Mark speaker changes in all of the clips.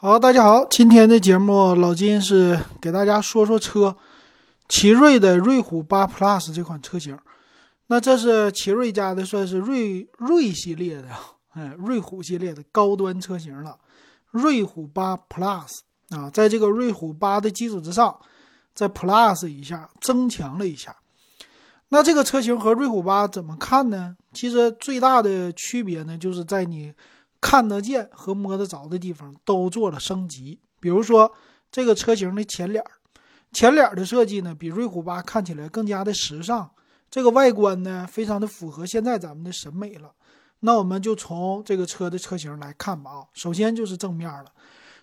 Speaker 1: 好，大家好，今天的节目老金是给大家说说车，奇瑞的瑞虎八 Plus 这款车型。那这是奇瑞家的，算是瑞瑞系列的，哎，瑞虎系列的高端车型了。瑞虎八 Plus 啊，在这个瑞虎八的基础之上，在 Plus 一下增强了一下。那这个车型和瑞虎八怎么看呢？其实最大的区别呢，就是在你。看得见和摸得着的地方都做了升级，比如说这个车型的前脸，前脸的设计呢比瑞虎八看起来更加的时尚，这个外观呢非常的符合现在咱们的审美了。那我们就从这个车的车型来看吧啊，首先就是正面了，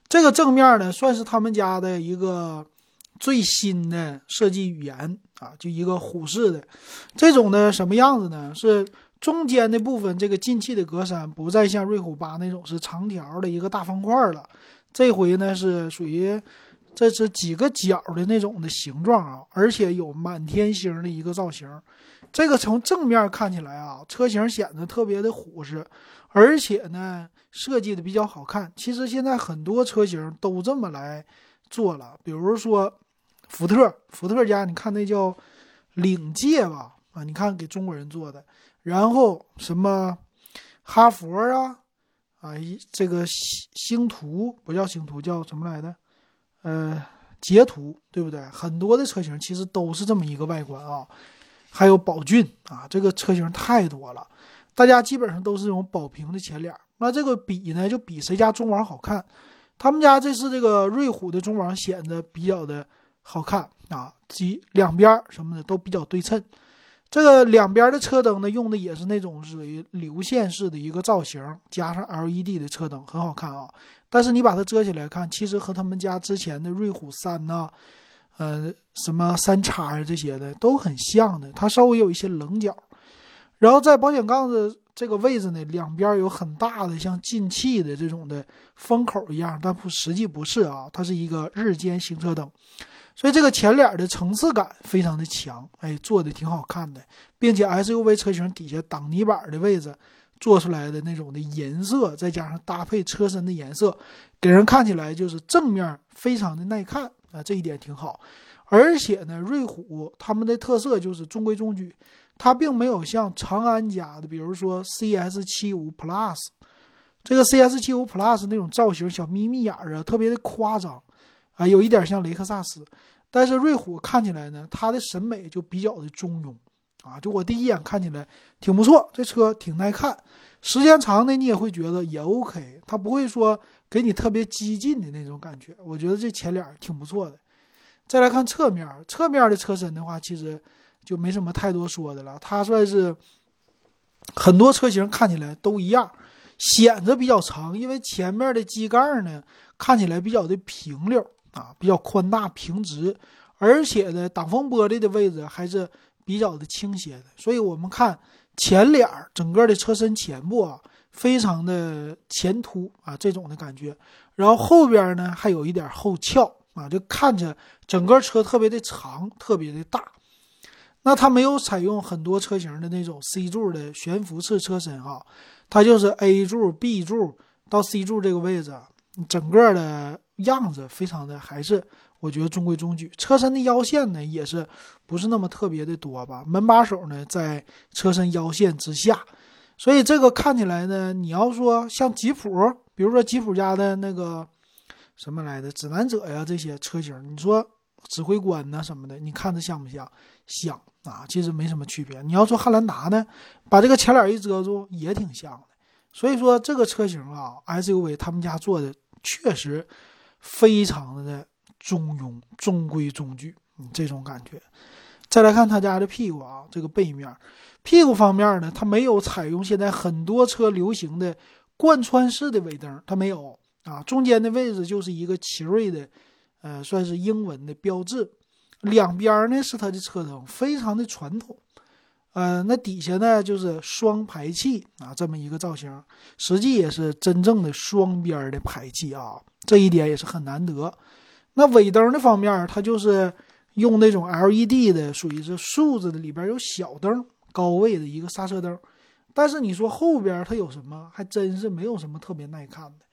Speaker 1: 这个正面呢算是他们家的一个最新的设计语言啊，就一个虎式的这种的什么样子呢？是。中间的部分，这个进气的格栅不再像瑞虎八那种是长条的一个大方块了，这回呢是属于这是几个角的那种的形状啊，而且有满天星的一个造型。这个从正面看起来啊，车型显得特别的虎实，而且呢设计的比较好看。其实现在很多车型都这么来做了，比如说福特，福特家你看那叫领界吧，啊，你看给中国人做的。然后什么，哈佛啊，啊，一这个星星途不叫星途，叫什么来的？呃，捷途，对不对？很多的车型其实都是这么一个外观啊。还有宝骏啊，这个车型太多了，大家基本上都是这种宝瓶的前脸。那这个比呢，就比谁家中网好看。他们家这是这个瑞虎的中网显得比较的好看啊，及两边什么的都比较对称。这个两边的车灯呢，用的也是那种属于流线式的一个造型，加上 LED 的车灯，很好看啊。但是你把它遮起来看，其实和他们家之前的瑞虎三呐，呃，什么三叉啊这些的都很像的，它稍微有一些棱角。然后在保险杠的这个位置呢，两边有很大的像进气的这种的风口一样，但不实际不是啊，它是一个日间行车灯。所以这个前脸的层次感非常的强，哎，做的挺好看的，并且 SUV 车型底下挡泥板的位置做出来的那种的银色，再加上搭配车身的颜色，给人看起来就是正面非常的耐看啊，这一点挺好。而且呢，瑞虎他们的特色就是中规中矩，它并没有像长安家的，比如说 CS75 Plus，这个 CS75 Plus 那种造型小眯眯眼儿啊，特别的夸张。啊，有一点像雷克萨斯，但是瑞虎看起来呢，它的审美就比较的中庸，啊，就我第一眼看起来挺不错，这车挺耐看，时间长的你也会觉得也 OK，它不会说给你特别激进的那种感觉，我觉得这前脸挺不错的。再来看侧面，侧面的车身的话，其实就没什么太多说的了，它算是很多车型看起来都一样，显得比较长，因为前面的机盖呢看起来比较的平溜。啊，比较宽大平直，而且呢，挡风玻璃的位置还是比较的倾斜的，所以我们看前脸整个的车身前部啊，非常的前凸啊，这种的感觉。然后后边呢，还有一点后翘啊，就看着整个车特别的长，特别的大。那它没有采用很多车型的那种 C 柱的悬浮式车身啊，它就是 A 柱、B 柱到 C 柱这个位置，整个的。样子非常的还是我觉得中规中矩，车身的腰线呢也是不是那么特别的多吧，门把手呢在车身腰线之下，所以这个看起来呢，你要说像吉普，比如说吉普家的那个什么来的指南者呀这些车型，你说指挥官呐什么的，你看着像不像？像啊，其实没什么区别。你要说汉兰达呢，把这个前脸一遮住也挺像的，所以说这个车型啊，SUV 他们家做的确实。非常的中庸、中规中矩，嗯，这种感觉。再来看他家的屁股啊，这个背面，屁股方面呢，它没有采用现在很多车流行的贯穿式的尾灯，它没有啊。中间的位置就是一个奇瑞的，呃，算是英文的标志。两边呢是它的车灯，非常的传统。呃，那底下呢就是双排气啊，这么一个造型，实际也是真正的双边的排气啊。这一点也是很难得。那尾灯的方面，它就是用那种 LED 的，属于是竖着的，里边有小灯，高位的一个刹车灯。但是你说后边它有什么，还真是没有什么特别耐看的。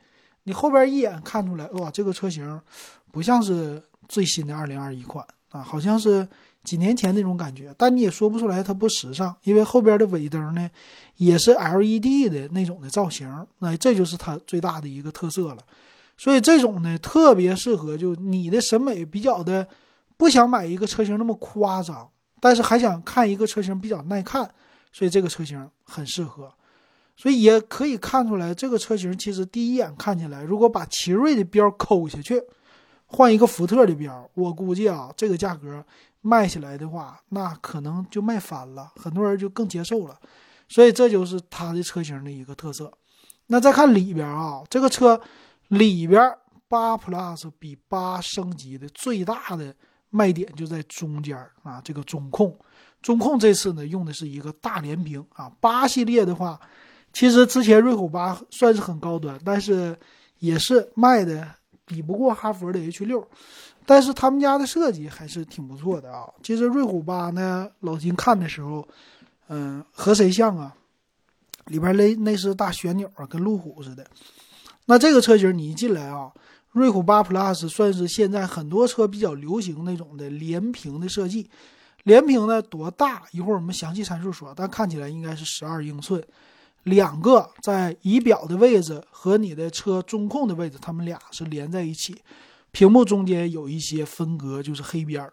Speaker 1: 你后边一眼看出来，哇，这个车型不像是最新的二零二一款啊，好像是几年前那种感觉。但你也说不出来它不时尚，因为后边的尾灯呢也是 LED 的那种的造型，那这就是它最大的一个特色了。所以这种呢特别适合就你的审美比较的不想买一个车型那么夸张，但是还想看一个车型比较耐看，所以这个车型很适合。所以也可以看出来，这个车型其实第一眼看起来，如果把奇瑞的标抠下去，换一个福特的标，我估计啊，这个价格卖起来的话，那可能就卖翻了，很多人就更接受了。所以这就是它的车型的一个特色。那再看里边啊，这个车里边八 Plus 比八升级的最大的卖点就在中间啊，这个中控，中控这次呢用的是一个大连屏啊，八系列的话。其实之前瑞虎八算是很高端，但是也是卖的比不过哈弗的 H 六，但是他们家的设计还是挺不错的啊。其实瑞虎八呢，老金看的时候，嗯，和谁像啊？里边那那是大旋钮啊，跟路虎似的。那这个车型你一进来啊，瑞虎八 Plus 算是现在很多车比较流行那种的连屏的设计。连屏呢多大？一会儿我们详细参数说，但看起来应该是十二英寸。两个在仪表的位置和你的车中控的位置，它们俩是连在一起，屏幕中间有一些分隔，就是黑边儿。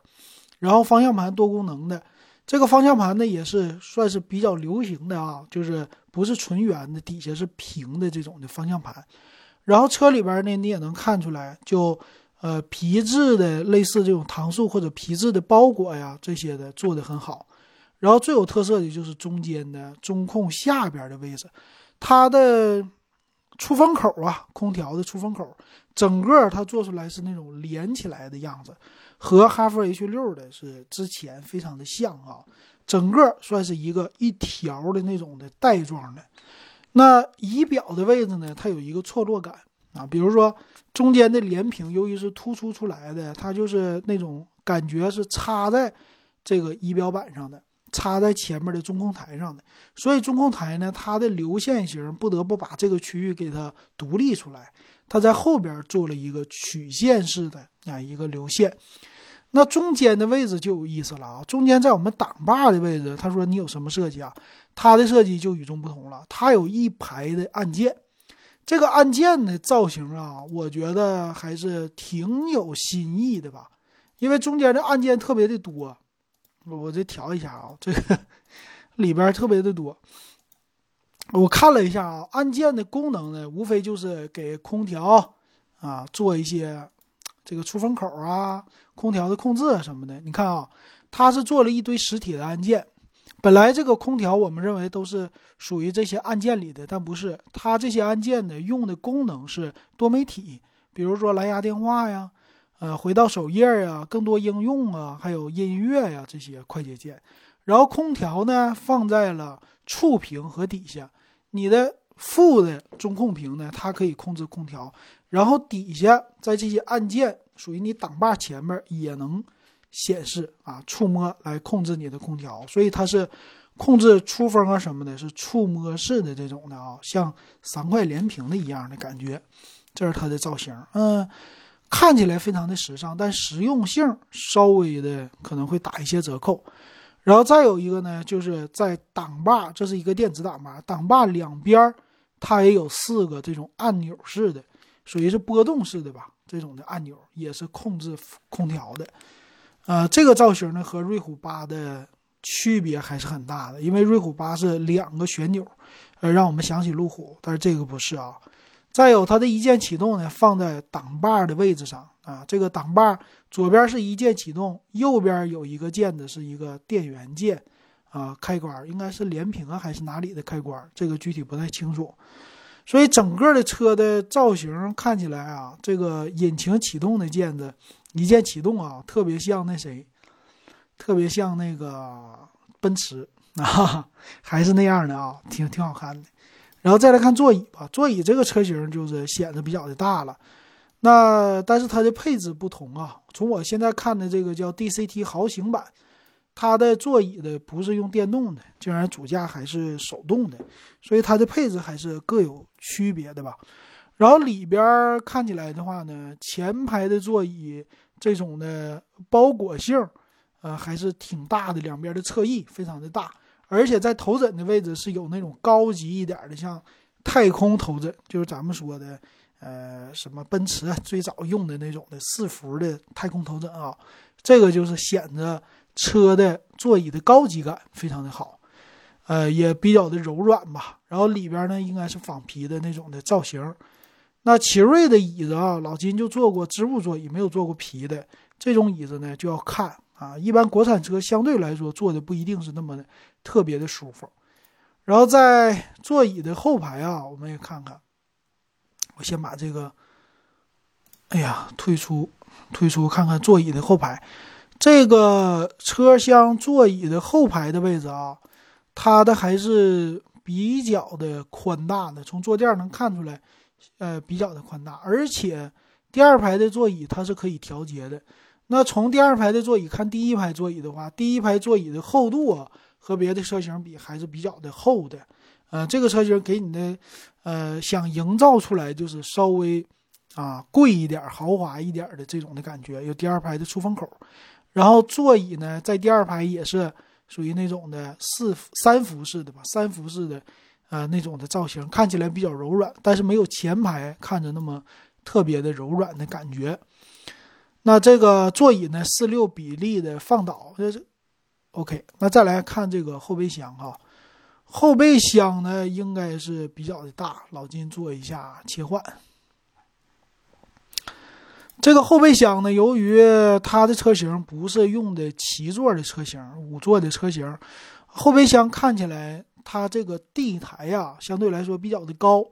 Speaker 1: 然后方向盘多功能的，这个方向盘呢也是算是比较流行的啊，就是不是纯圆的，底下是平的这种的方向盘。然后车里边呢，你也能看出来，就呃皮质的类似这种搪塑或者皮质的包裹呀，这些的做的很好。然后最有特色的就是中间的中控下边的位置，它的出风口啊，空调的出风口，整个它做出来是那种连起来的样子，和哈弗 H 六的是之前非常的像啊，整个算是一个一条的那种的带状的。那仪表的位置呢，它有一个错落感啊，比如说中间的连屏，由于是突出出来的，它就是那种感觉是插在这个仪表板上的。插在前面的中控台上的，所以中控台呢，它的流线型不得不把这个区域给它独立出来，它在后边做了一个曲线式的啊一个流线。那中间的位置就有意思了啊，中间在我们挡把的位置，他说你有什么设计啊？它的设计就与众不同了，它有一排的按键，这个按键的造型啊，我觉得还是挺有新意的吧，因为中间的按键特别的多。我这调一下啊，这个里边特别的多。我看了一下啊，按键的功能呢，无非就是给空调啊做一些这个出风口啊、空调的控制什么的。你看啊，它是做了一堆实体的按键。本来这个空调我们认为都是属于这些按键里的，但不是。它这些按键呢，用的功能是多媒体，比如说蓝牙电话呀。呃，回到首页呀，更多应用啊，还有音乐呀这些快捷键，然后空调呢放在了触屏和底下，你的副的中控屏呢，它可以控制空调，然后底下在这些按键属于你挡把前面也能显示啊，触摸来控制你的空调，所以它是控制出风啊什么的，是触摸式的这种的啊，像三块连屏的一样的感觉，这是它的造型，嗯。看起来非常的时尚，但实用性稍微的可能会打一些折扣。然后再有一个呢，就是在挡把，这是一个电子挡把，挡把两边它也有四个这种按钮式的，属于是波动式的吧，这种的按钮也是控制空调的。呃，这个造型呢和瑞虎八的区别还是很大的，因为瑞虎八是两个旋钮，呃，让我们想起路虎，但是这个不是啊。再有它的一键启动呢，放在挡把的位置上啊。这个挡把左边是一键启动，右边有一个键子是一个电源键啊，开关应该是连屏啊还是哪里的开关，这个具体不太清楚。所以整个的车的造型看起来啊，这个引擎启动的键子一键启动啊，特别像那谁，特别像那个奔驰啊，还是那样的啊，挺挺好看的。然后再来看座椅吧，座椅这个车型就是显得比较的大了，那但是它的配置不同啊。从我现在看的这个叫 DCT 豪行版，它的座椅的不是用电动的，竟然主驾还是手动的，所以它的配置还是各有区别的吧。然后里边看起来的话呢，前排的座椅这种的包裹性，呃，还是挺大的，两边的侧翼非常的大，而且在头枕的位置是有那种高级一点的，像太空头枕，就是咱们说的，呃，什么奔驰最早用的那种的四幅的太空头枕啊，这个就是显着车的座椅的高级感非常的好。呃，也比较的柔软吧，然后里边呢应该是仿皮的那种的造型。那奇瑞的椅子啊，老金就坐过织物座椅，没有坐过皮的这种椅子呢，就要看啊。一般国产车相对来说坐的不一定是那么的特别的舒服。然后在座椅的后排啊，我们也看看。我先把这个，哎呀，退出，退出，看看座椅的后排。这个车厢座椅的后排的位置啊。它的还是比较的宽大的，从坐垫能看出来，呃，比较的宽大。而且第二排的座椅它是可以调节的。那从第二排的座椅看第一排座椅的话，第一排座椅的厚度啊，和别的车型比还是比较的厚的。呃，这个车型给你的，呃，想营造出来就是稍微啊贵一点、豪华一点的这种的感觉。有第二排的出风口，然后座椅呢在第二排也是。属于那种的四三幅式的吧，三幅式的，呃，那种的造型看起来比较柔软，但是没有前排看着那么特别的柔软的感觉。那这个座椅呢，四六比例的放倒，这是 OK。那再来看这个后备箱哈，后备箱呢应该是比较的大，老金做一下切换。这个后备箱呢，由于它的车型不是用的七座的车型，五座的车型，后备箱看起来它这个地台呀，相对来说比较的高，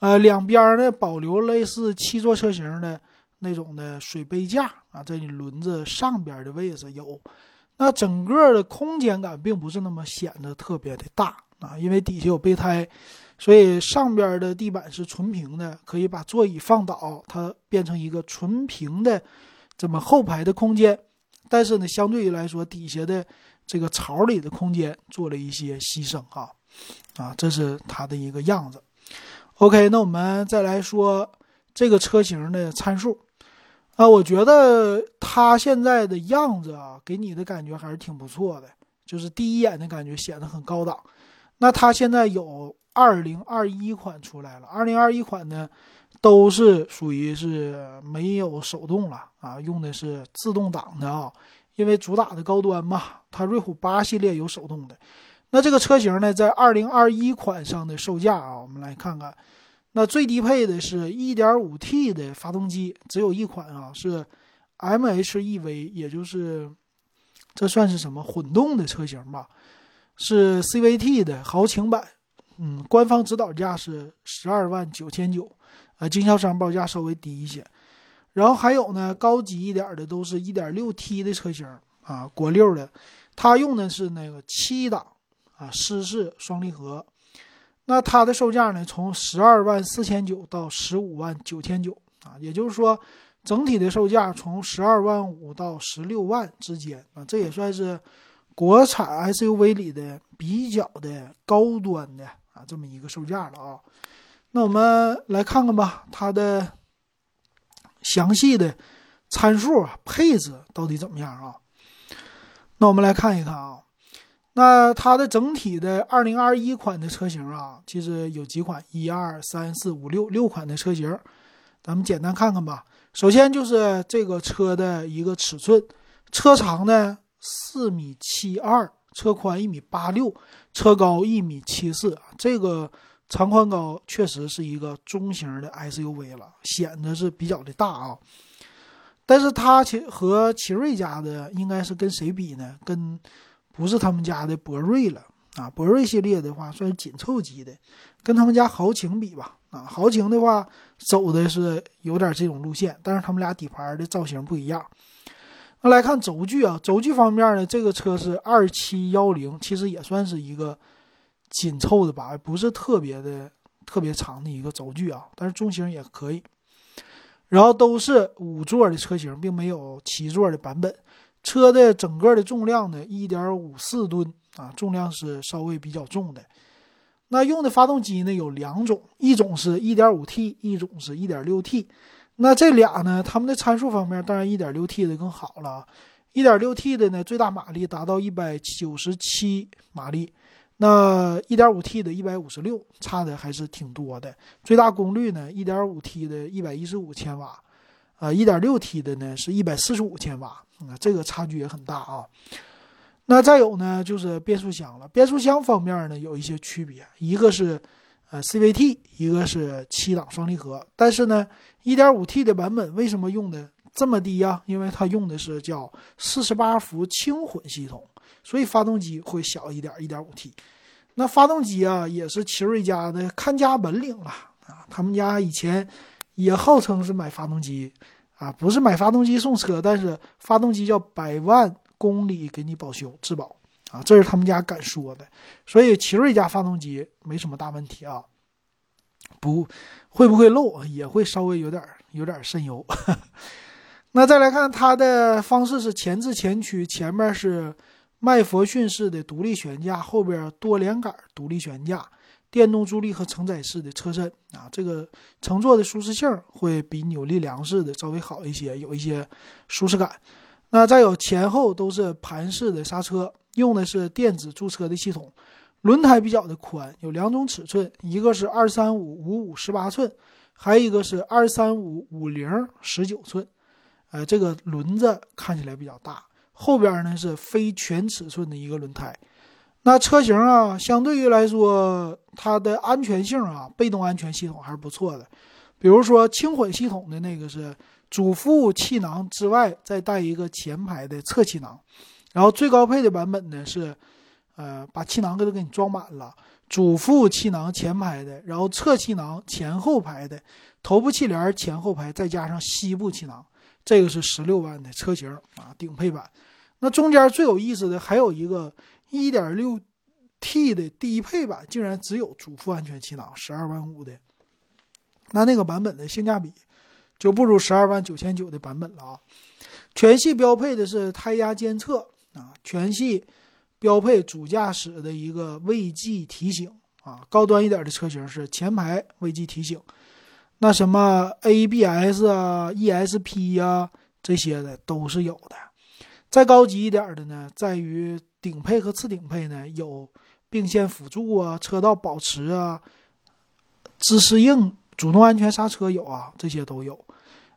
Speaker 1: 呃，两边呢保留类似七座车型的那种的水杯架啊，在你轮子上边的位置有，那整个的空间感并不是那么显得特别的大啊，因为底下有备胎。所以上边的地板是纯平的，可以把座椅放倒，它变成一个纯平的这么后排的空间。但是呢，相对于来说，底下的这个槽里的空间做了一些牺牲啊啊，这是它的一个样子。OK，那我们再来说这个车型的参数啊，我觉得它现在的样子啊，给你的感觉还是挺不错的，就是第一眼的感觉显得很高档。那它现在有。二零二一款出来了，二零二一款呢，都是属于是没有手动了啊，用的是自动挡的啊，因为主打的高端嘛，它瑞虎八系列有手动的。那这个车型呢，在二零二一款上的售价啊，我们来看看，那最低配的是一点五 T 的发动机，只有一款啊，是 MHEV，也就是这算是什么混动的车型吧，是 CVT 的豪情版。嗯，官方指导价是十二万九千九，呃，经销商报价稍微低一些。然后还有呢，高级一点的都是一点六 T 的车型啊，国六的，它用的是那个七档啊，湿式双离合。那它的售价呢，从十二万四千九到十五万九千九啊，也就是说，整体的售价从十二万五到十六万之间啊，这也算是国产 SUV 里的比较的高端的。啊，这么一个售价了啊，那我们来看看吧，它的详细的参数，配置到底怎么样啊？那我们来看一看啊，那它的整体的二零二一款的车型啊，其实有几款，一二三四五六六款的车型，咱们简单看看吧。首先就是这个车的一个尺寸，车长呢四米七二。车宽一米八六，车高一米七四，这个长宽高确实是一个中型的 SUV 了，显得是比较的大啊。但是它其和奇瑞家的应该是跟谁比呢？跟不是他们家的博瑞了啊。博瑞系列的话算是紧凑级的，跟他们家豪情比吧啊。豪情的话走的是有点这种路线，但是他们俩底盘的造型不一样。那来看轴距啊，轴距方面呢，这个车是二七幺零，其实也算是一个紧凑的吧，不是特别的特别长的一个轴距啊，但是中型也可以。然后都是五座的车型，并没有七座的版本。车的整个的重量呢，一点五四吨啊，重量是稍微比较重的。那用的发动机呢有两种，一种是 1.5T，一种是 1.6T。那这俩呢，它们的参数方面当然 1.6T 的更好了。1.6T 的呢，最大马力达到197马力，那 1.5T 的156，差的还是挺多的。最大功率呢，1.5T 的115千瓦，呃，1.6T 的呢是145千瓦，啊，这个差距也很大啊。那再有呢，就是变速箱了。变速箱方面呢，有一些区别，一个是呃 CVT，一个是七档双离合。但是呢，1.5T 的版本为什么用的？这么低呀，因为它用的是叫四十八伏轻混系统，所以发动机会小一点，一点五 T。那发动机啊，也是奇瑞家的看家本领了啊。他们家以前也号称是买发动机啊，不是买发动机送车，但是发动机叫百万公里给你保修质保啊，这是他们家敢说的。所以奇瑞家发动机没什么大问题啊，不会不会漏也会稍微有点有点渗油。那再来看它的方式是前置前驱，前面是麦弗逊式的独立悬架，后边多连杆独立悬架，电动助力和承载式的车身啊，这个乘坐的舒适性会比扭力梁式的稍微好一些，有一些舒适感。那再有前后都是盘式的刹车，用的是电子驻车的系统，轮胎比较的宽，有两种尺寸，一个是二三五五五十八寸，还有一个是二三五五零十九寸。呃，这个轮子看起来比较大，后边呢是非全尺寸的一个轮胎。那车型啊，相对于来说，它的安全性啊，被动安全系统还是不错的。比如说轻混系统的那个是主副气囊之外再带一个前排的侧气囊，然后最高配的版本呢是，呃，把气囊给它给你装满了，主副气囊前排的，然后侧气囊前后排的，头部气帘前后排，再加上膝部气囊。这个是十六万的车型啊，顶配版。那中间最有意思的还有一个一点六 T 的低配版，竟然只有主副安全气囊，十二万五的。那那个版本的性价比就不如十二万九千九的版本了啊。全系标配的是胎压监测啊，全系标配主驾驶的一个未记提醒啊。高端一点的车型是前排未记提醒。那什么 ABS 啊、ESP 呀这些的都是有的。再高级一点的呢，在于顶配和次顶配呢有并线辅助啊、车道保持啊、自适应、主动安全刹车有啊，这些都有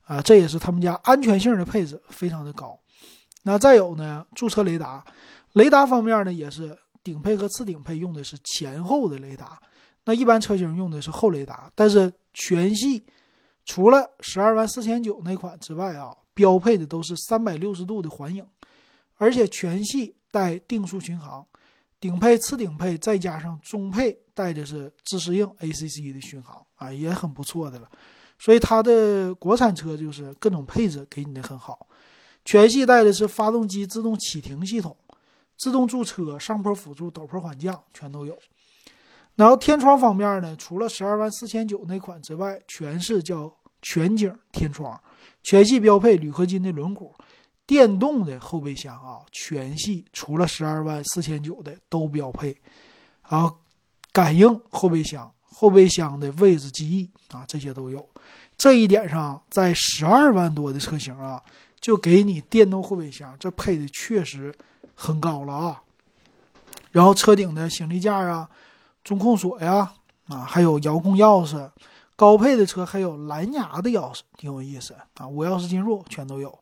Speaker 1: 啊。这也是他们家安全性的配置非常的高。那再有呢，驻车雷达，雷达方面呢也是顶配和次顶配用的是前后的雷达。那一般车型用的是后雷达，但是全系除了十二万四千九那款之外啊，标配的都是三百六十度的环影，而且全系带定速巡航，顶配、次顶配再加上中配带的是自适应 ACC 的巡航啊，也很不错的了。所以它的国产车就是各种配置给你的很好，全系带的是发动机自动启停系统、自动驻车、上坡辅助、陡坡缓降全都有。然后天窗方面呢，除了十二万四千九那款之外，全是叫全景天窗，全系标配铝合金的轮毂，电动的后备箱啊，全系除了十二万四千九的都标配，啊，感应后备箱，后备箱的位置记忆啊，这些都有。这一点上，在十二万多的车型啊，就给你电动后备箱，这配的确实很高了啊。然后车顶的行李架啊。中控锁呀，啊，还有遥控钥匙，高配的车还有蓝牙的钥匙，挺有意思啊。无钥匙进入全都有。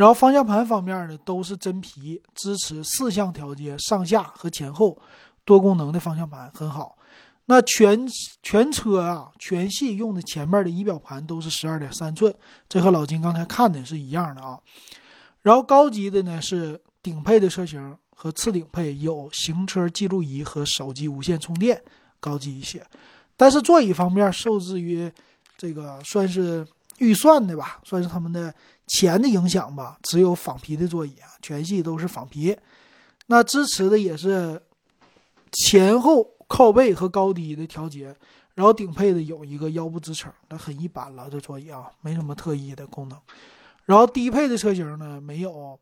Speaker 1: 然后方向盘方面呢，都是真皮，支持四项调节上下和前后多功能的方向盘，很好。那全全车啊，全系用的前面的仪表盘都是十二点三寸，这和老金刚才看的是一样的啊。然后高级的呢是顶配的车型。和次顶配有行车记录仪和手机无线充电，高级一些。但是座椅方面受制于这个算是预算的吧，算是他们的钱的影响吧，只有仿皮的座椅，全系都是仿皮。那支持的也是前后靠背和高低的调节，然后顶配的有一个腰部支撑，那很一般了，这座椅啊，没什么特异的功能。然后低配的车型呢，没有，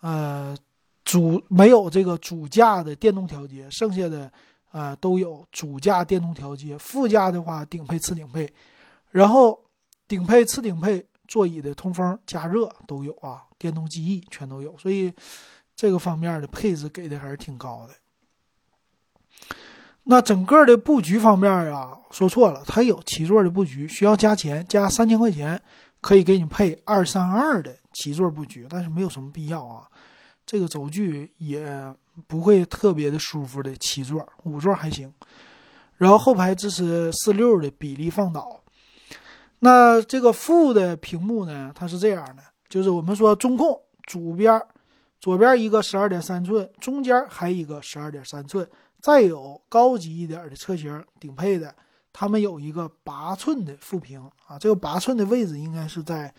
Speaker 1: 呃。主没有这个主驾的电动调节，剩下的啊都有主驾电动调节，副驾的话顶配、次顶配，然后顶配、次顶配座椅的通风、加热都有啊，电动记忆全都有，所以这个方面的配置给的还是挺高的。那整个的布局方面啊，说错了，它有七座的布局，需要加钱，加三千块钱可以给你配二三二的七座布局，但是没有什么必要啊。这个轴距也不会特别的舒服的七座，五座还行。然后后排支持四六的比例放倒。那这个副的屏幕呢，它是这样的，就是我们说中控主边左边一个十二点三寸，中间还一个十二点三寸。再有高级一点的车型，顶配的，他们有一个八寸的副屏啊，这个八寸的位置应该是在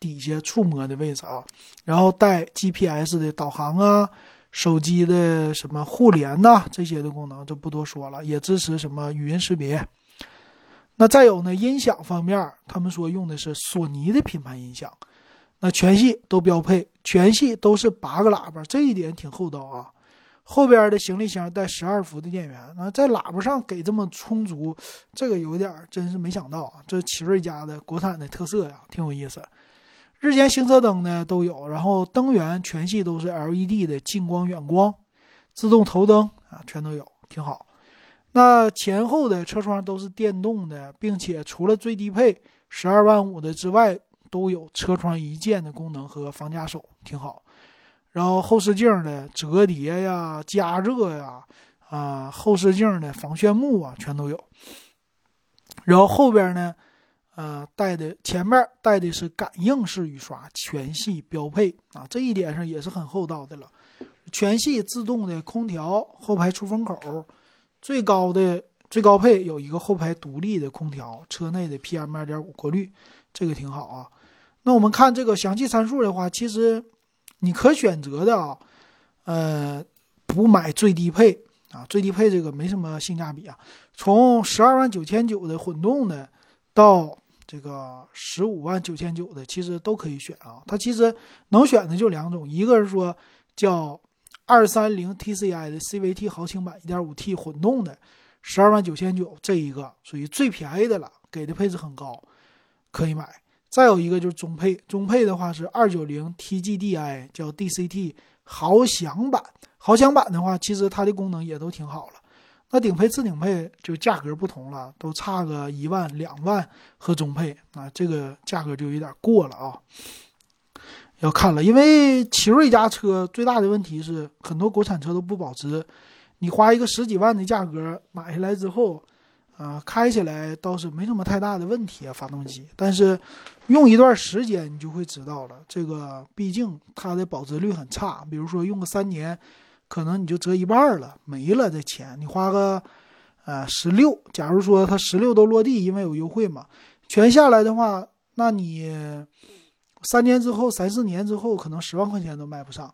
Speaker 1: 底下触摸的位置啊，然后带 GPS 的导航啊，手机的什么互联呐这些的功能就不多说了，也支持什么语音识别。那再有呢，音响方面，他们说用的是索尼的品牌音响，那全系都标配，全系都是八个喇叭，这一点挺厚道啊。后边的行李箱带十二伏的电源，那在喇叭上给这么充足，这个有点真是没想到啊！这奇瑞家的国产的特色呀，挺有意思。日间行车灯呢都有，然后灯源全系都是 LED 的近光远光，自动头灯啊全都有，挺好。那前后的车窗都是电动的，并且除了最低配十二万五的之外，都有车窗一键的功能和防夹手，挺好。然后后视镜的折叠呀、加热呀，啊，后视镜的防眩目啊，全都有。然后后边呢，呃，带的前面带的是感应式雨刷，全系标配啊，这一点上也是很厚道的了。全系自动的空调，后排出风口，最高的最高配有一个后排独立的空调，车内的 PM 二点五过滤，这个挺好啊。那我们看这个详细参数的话，其实。你可选择的啊，呃，不买最低配啊，最低配这个没什么性价比啊。从十二万九千九的混动的，到这个十五万九千九的，其实都可以选啊。它其实能选的就两种，一个是说叫二三零 TCI 的 CVT 豪情版一点五 T 混动的，十二万九千九，这一个属于最便宜的了，给的配置很高，可以买。再有一个就是中配，中配的话是二九零 TGDI，叫 DCT 豪享版。豪享版的话，其实它的功能也都挺好了。那顶配、次顶配就价格不同了，都差个一万、两万和中配，啊，这个价格就有点过了啊。要看了，因为奇瑞家车最大的问题是很多国产车都不保值，你花一个十几万的价格买下来之后。啊，开起来倒是没什么太大的问题啊，发动机。但是用一段时间，你就会知道了。这个毕竟它的保值率很差，比如说用个三年，可能你就折一半了，没了这钱。你花个呃十六，假如说它十六都落地，因为有优惠嘛，全下来的话，那你三年之后、三四年之后，可能十万块钱都卖不上。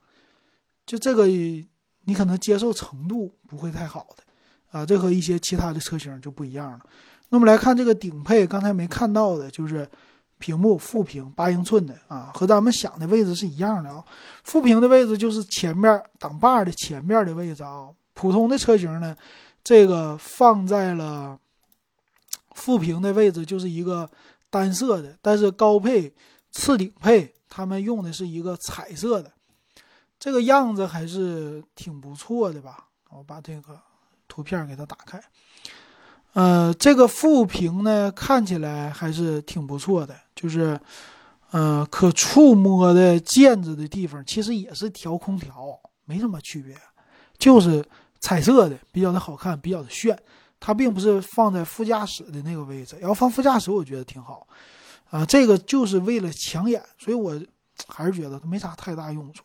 Speaker 1: 就这个，你可能接受程度不会太好的。啊，这和一些其他的车型就不一样了。那么来看这个顶配，刚才没看到的就是屏幕副屏八英寸的啊，和咱们想的位置是一样的啊。副屏的位置就是前面挡把的前面的位置啊。普通的车型呢，这个放在了副屏的位置就是一个单色的，但是高配、次顶配他们用的是一个彩色的，这个样子还是挺不错的吧？我把这个。图片给它打开，呃，这个副屏呢看起来还是挺不错的，就是，呃，可触摸的键子的地方其实也是调空调，没什么区别，就是彩色的比较的好看，比较的炫。它并不是放在副驾驶的那个位置，要放副驾驶我觉得挺好，啊，这个就是为了抢眼，所以我还是觉得它没啥太大用处。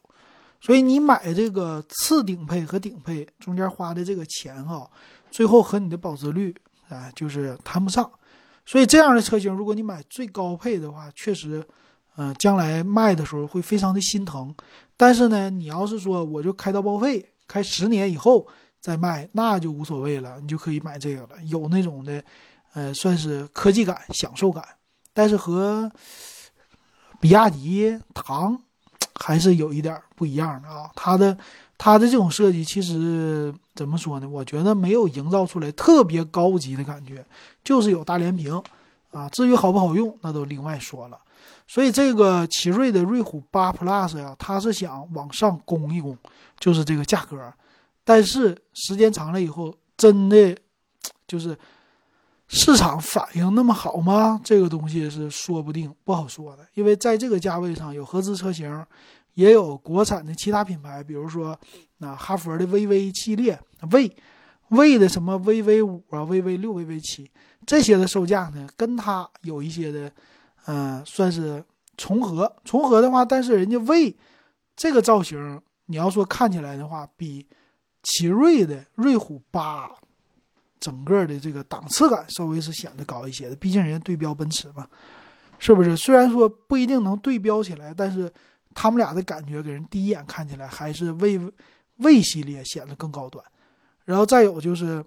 Speaker 1: 所以你买这个次顶配和顶配中间花的这个钱哈，最后和你的保值率啊就是谈不上。所以这样的车型，如果你买最高配的话，确实，嗯，将来卖的时候会非常的心疼。但是呢，你要是说我就开到报废，开十年以后再卖，那就无所谓了，你就可以买这个了，有那种的，呃，算是科技感、享受感。但是和比亚迪唐。还是有一点不一样的啊，它的它的这种设计其实怎么说呢？我觉得没有营造出来特别高级的感觉，就是有大连屏啊。至于好不好用，那都另外说了。所以这个奇瑞的瑞虎八 Plus 呀，它是想往上攻一攻，就是这个价格。但是时间长了以后，真的就是市场反应那么好吗？这个东西是说不定，不好说的。因为在这个价位上，有合资车型，也有国产的其他品牌，比如说那哈佛的 VV 系列，V，V 的什么 VV 五啊，VV 六、VV 七这些的售价呢，跟它有一些的。嗯，算是重合。重合的话，但是人家魏这个造型，你要说看起来的话，比奇瑞的瑞虎八整个的这个档次感稍微是显得高一些的。毕竟人家对标奔驰嘛，是不是？虽然说不一定能对标起来，但是他们俩的感觉给人第一眼看起来还是魏魏系列显得更高端。然后再有就是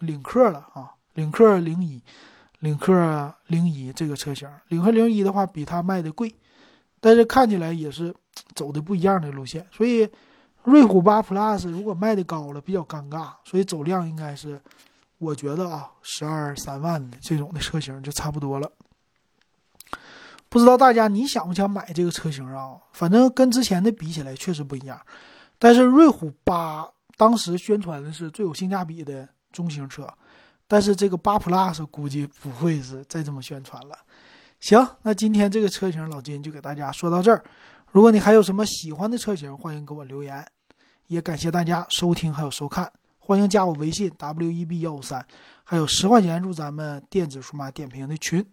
Speaker 1: 领克了啊，领克零一。领克零一这个车型，领克零一的话比它卖的贵，但是看起来也是走的不一样的路线。所以，瑞虎八 Plus 如果卖的高了，比较尴尬。所以走量应该是，我觉得啊，十二三万的这种的车型就差不多了。不知道大家你想不想买这个车型啊？反正跟之前的比起来确实不一样。但是瑞虎八当时宣传的是最有性价比的中型车。但是这个八 Plus 估计不会是再这么宣传了。行，那今天这个车型老金就给大家说到这儿。如果你还有什么喜欢的车型，欢迎给我留言。也感谢大家收听还有收看，欢迎加我微信 w e b 幺五三，还有十块钱入咱们电子数码点评的群。